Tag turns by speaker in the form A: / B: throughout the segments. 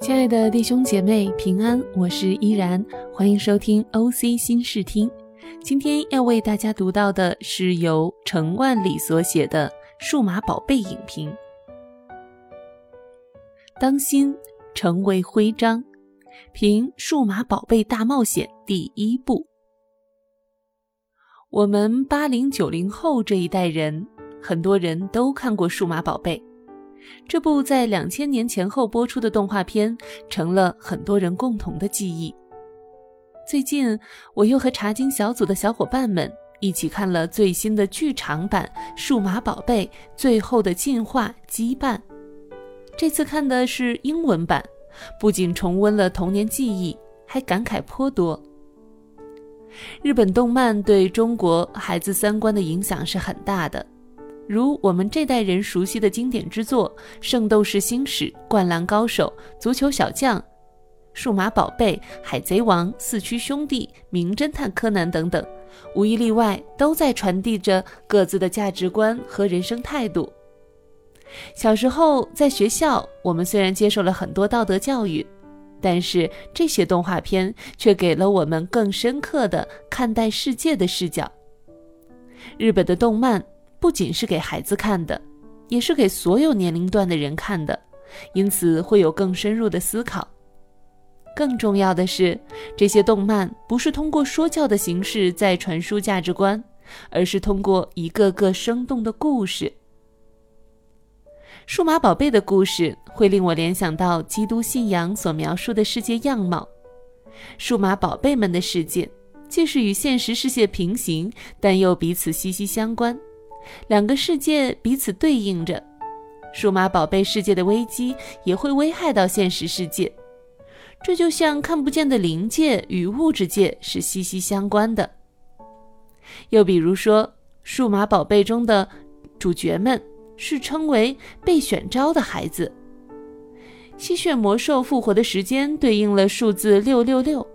A: 亲爱的弟兄姐妹，平安！我是依然，欢迎收听 OC 新视听。今天要为大家读到的是由陈万里所写的《数码宝贝》影评。当心成为徽章，评《数码宝贝大冒险》第一部。我们八零九零后这一代人，很多人都看过《数码宝贝》。这部在两千年前后播出的动画片，成了很多人共同的记忆。最近，我又和茶经小组的小伙伴们一起看了最新的剧场版《数码宝贝：最后的进化羁绊》。这次看的是英文版，不仅重温了童年记忆，还感慨颇多。日本动漫对中国孩子三观的影响是很大的。如我们这代人熟悉的经典之作《圣斗士星矢》《灌篮高手》《足球小将》《数码宝贝》《海贼王》《四驱兄弟》《名侦探柯南》等等，无一例外都在传递着各自的价值观和人生态度。小时候在学校，我们虽然接受了很多道德教育，但是这些动画片却给了我们更深刻的看待世界的视角。日本的动漫。不仅是给孩子看的，也是给所有年龄段的人看的，因此会有更深入的思考。更重要的是，这些动漫不是通过说教的形式在传输价值观，而是通过一个个生动的故事。数码宝贝的故事会令我联想到基督信仰所描述的世界样貌。数码宝贝们的世界既是与现实世界平行，但又彼此息息相关。两个世界彼此对应着，数码宝贝世界的危机也会危害到现实世界，这就像看不见的灵界与物质界是息息相关的。又比如说，数码宝贝中的主角们是称为被选召的孩子，吸血魔兽复活的时间对应了数字六六六，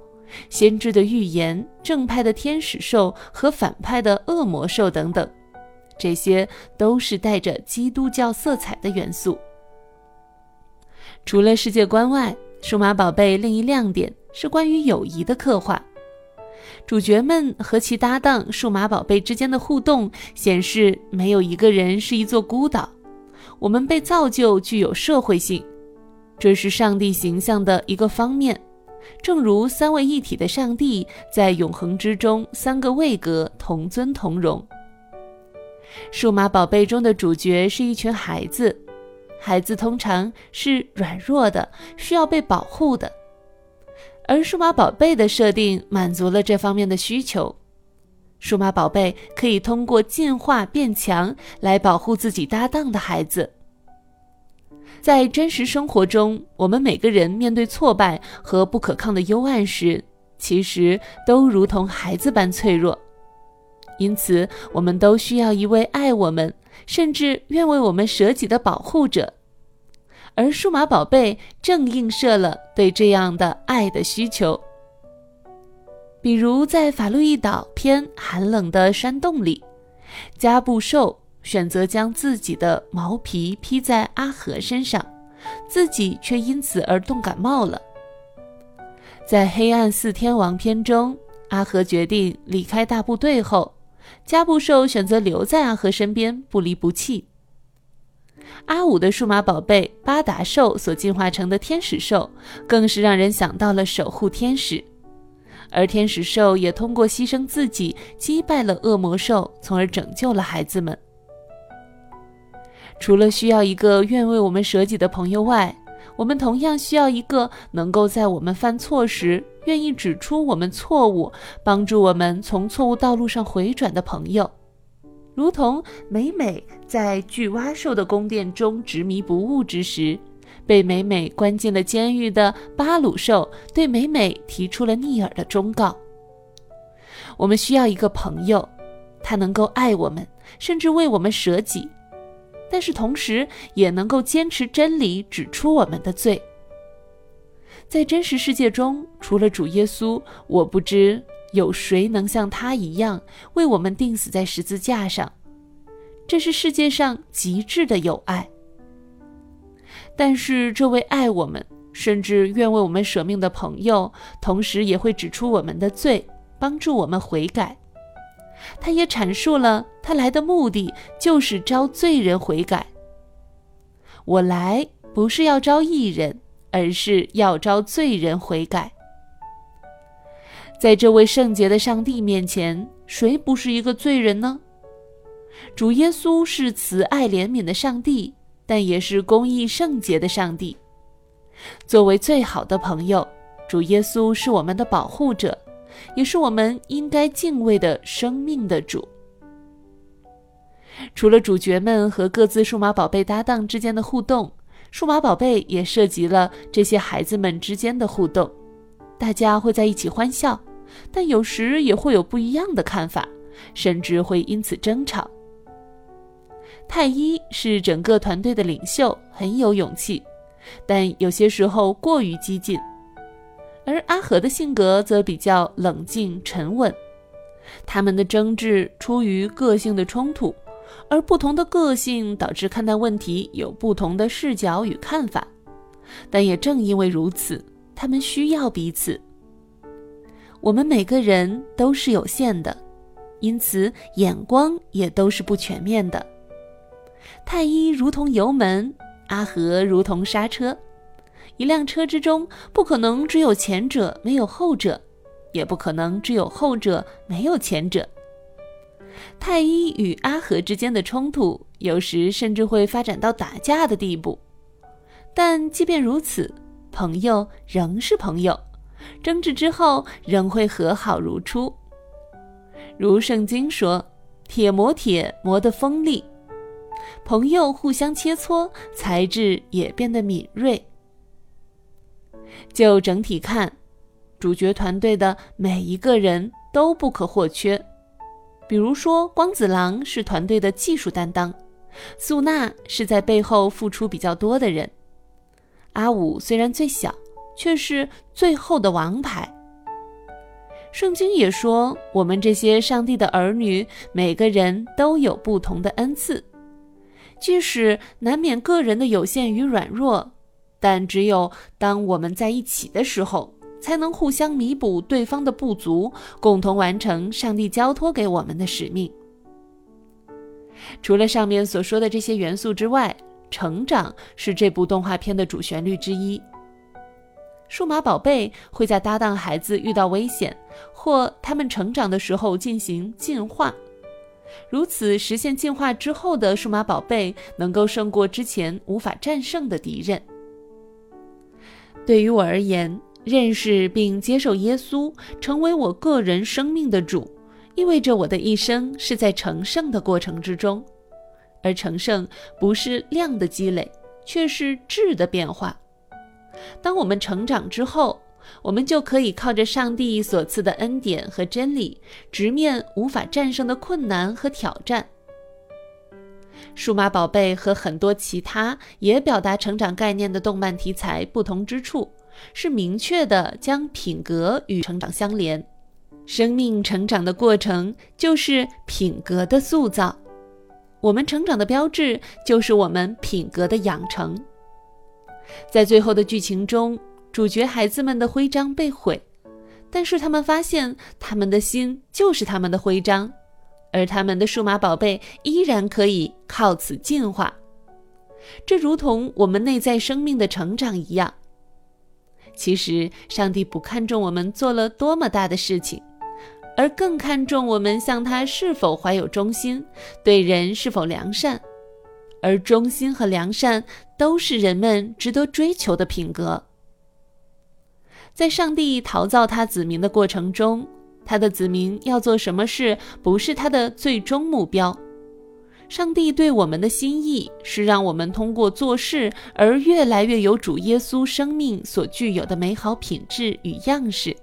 A: 先知的预言、正派的天使兽和反派的恶魔兽等等。这些都是带着基督教色彩的元素。除了世界观外，数码宝贝另一亮点是关于友谊的刻画。主角们和其搭档数码宝贝之间的互动显示，没有一个人是一座孤岛。我们被造就具有社会性，这是上帝形象的一个方面。正如三位一体的上帝在永恒之中，三个位格同尊同荣。数码宝贝中的主角是一群孩子，孩子通常是软弱的，需要被保护的，而数码宝贝的设定满足了这方面的需求。数码宝贝可以通过进化变强来保护自己搭档的孩子。在真实生活中，我们每个人面对挫败和不可抗的幽暗时，其实都如同孩子般脆弱。因此，我们都需要一位爱我们，甚至愿为我们舍己的保护者。而数码宝贝正映射了对这样的爱的需求。比如在法路易岛偏寒冷的山洞里，加布兽选择将自己的毛皮披在阿和身上，自己却因此而冻感冒了。在黑暗四天王篇中，阿和决定离开大部队后。加布兽选择留在阿和身边，不离不弃。阿五的数码宝贝巴达兽所进化成的天使兽，更是让人想到了守护天使。而天使兽也通过牺牲自己，击败了恶魔兽，从而拯救了孩子们。除了需要一个愿为我们舍己的朋友外，我们同样需要一个能够在我们犯错时。愿意指出我们错误，帮助我们从错误道路上回转的朋友，如同美美在巨蛙兽的宫殿中执迷不悟之时，被美美关进了监狱的巴鲁兽对美美提出了逆耳的忠告。我们需要一个朋友，他能够爱我们，甚至为我们舍己，但是同时也能够坚持真理，指出我们的罪。在真实世界中，除了主耶稣，我不知有谁能像他一样为我们钉死在十字架上。这是世界上极致的友爱。但是，这位爱我们，甚至愿为我们舍命的朋友，同时也会指出我们的罪，帮助我们悔改。他也阐述了他来的目的，就是招罪人悔改。我来不是要招义人，而是要招罪人悔改。在这位圣洁的上帝面前，谁不是一个罪人呢？主耶稣是慈爱怜悯的上帝，但也是公义圣洁的上帝。作为最好的朋友，主耶稣是我们的保护者。也是我们应该敬畏的生命的主。除了主角们和各自数码宝贝搭档之间的互动，数码宝贝也涉及了这些孩子们之间的互动。大家会在一起欢笑，但有时也会有不一样的看法，甚至会因此争吵。太一是整个团队的领袖，很有勇气，但有些时候过于激进。而阿和的性格则比较冷静沉稳，他们的争执出于个性的冲突，而不同的个性导致看待问题有不同的视角与看法。但也正因为如此，他们需要彼此。我们每个人都是有限的，因此眼光也都是不全面的。太一如同油门，阿和如同刹车。一辆车之中，不可能只有前者没有后者，也不可能只有后者没有前者。太一与阿和之间的冲突，有时甚至会发展到打架的地步。但即便如此，朋友仍是朋友，争执之后仍会和好如初。如圣经说：“铁磨铁，磨得锋利。”朋友互相切磋，才智也变得敏锐。就整体看，主角团队的每一个人都不可或缺。比如说，光子郎是团队的技术担当，素娜是在背后付出比较多的人，阿五虽然最小，却是最后的王牌。圣经也说，我们这些上帝的儿女，每个人都有不同的恩赐，即使难免个人的有限与软弱。但只有当我们在一起的时候，才能互相弥补对方的不足，共同完成上帝交托给我们的使命。除了上面所说的这些元素之外，成长是这部动画片的主旋律之一。数码宝贝会在搭档孩子遇到危险或他们成长的时候进行进化，如此实现进化之后的数码宝贝能够胜过之前无法战胜的敌人。对于我而言，认识并接受耶稣成为我个人生命的主，意味着我的一生是在成圣的过程之中。而成圣不是量的积累，却是质的变化。当我们成长之后，我们就可以靠着上帝所赐的恩典和真理，直面无法战胜的困难和挑战。数码宝贝和很多其他也表达成长概念的动漫题材不同之处，是明确的将品格与成长相连。生命成长的过程就是品格的塑造，我们成长的标志就是我们品格的养成。在最后的剧情中，主角孩子们的徽章被毁，但是他们发现他们的心就是他们的徽章。而他们的数码宝贝依然可以靠此进化，这如同我们内在生命的成长一样。其实，上帝不看重我们做了多么大的事情，而更看重我们向他是否怀有忠心，对人是否良善。而忠心和良善都是人们值得追求的品格。在上帝陶造他子民的过程中。他的子民要做什么事，不是他的最终目标。上帝对我们的心意是让我们通过做事而越来越有主耶稣生命所具有的美好品质与样式。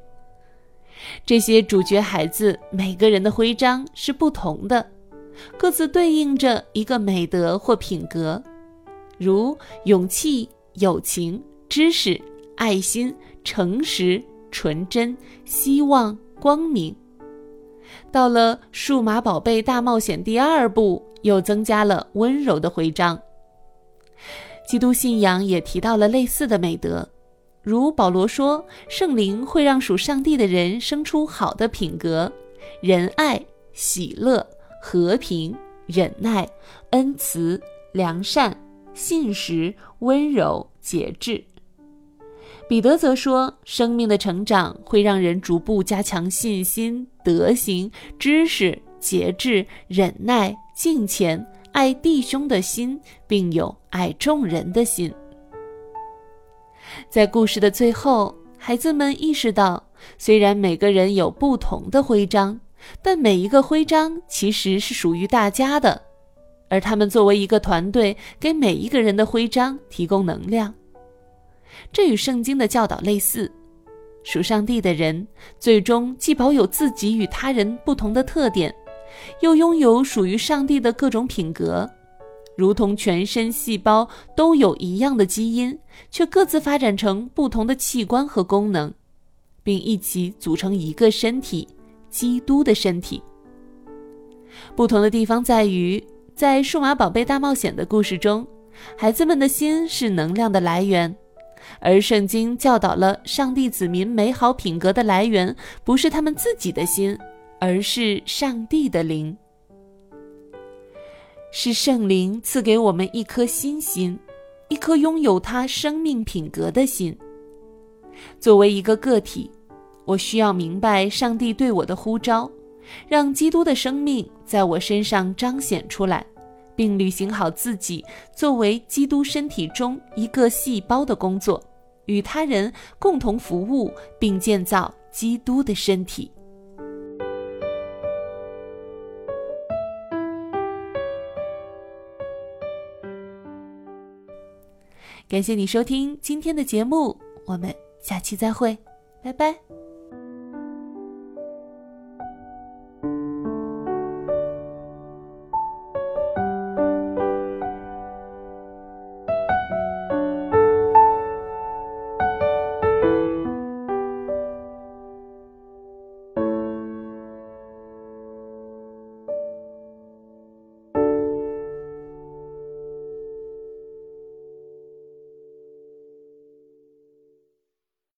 A: 这些主角孩子每个人的徽章是不同的，各自对应着一个美德或品格，如勇气、友情、知识、爱心、诚实、纯真、希望。光明，到了《数码宝贝大冒险》第二部，又增加了温柔的徽章。基督信仰也提到了类似的美德，如保罗说，圣灵会让属上帝的人生出好的品格，仁爱、喜乐、和平、忍耐、恩慈、良善、信实、温柔、节制。彼得则说，生命的成长会让人逐步加强信心、德行、知识、节制、忍耐、敬虔。爱弟兄的心，并有爱众人的心。在故事的最后，孩子们意识到，虽然每个人有不同的徽章，但每一个徽章其实是属于大家的。而他们作为一个团队，给每一个人的徽章提供能量。这与圣经的教导类似。属上帝的人，最终既保有自己与他人不同的特点。又拥有属于上帝的各种品格，如同全身细胞都有一样的基因，却各自发展成不同的器官和功能，并一起组成一个身体——基督的身体。不同的地方在于，在《数码宝贝大冒险》的故事中，孩子们的心是能量的来源，而圣经教导了上帝子民美好品格的来源，不是他们自己的心。而是上帝的灵，是圣灵赐给我们一颗新心，一颗拥有他生命品格的心。作为一个个体，我需要明白上帝对我的呼召，让基督的生命在我身上彰显出来，并履行好自己作为基督身体中一个细胞的工作，与他人共同服务，并建造基督的身体。感谢你收听今天的节目，我们下期再会，拜拜。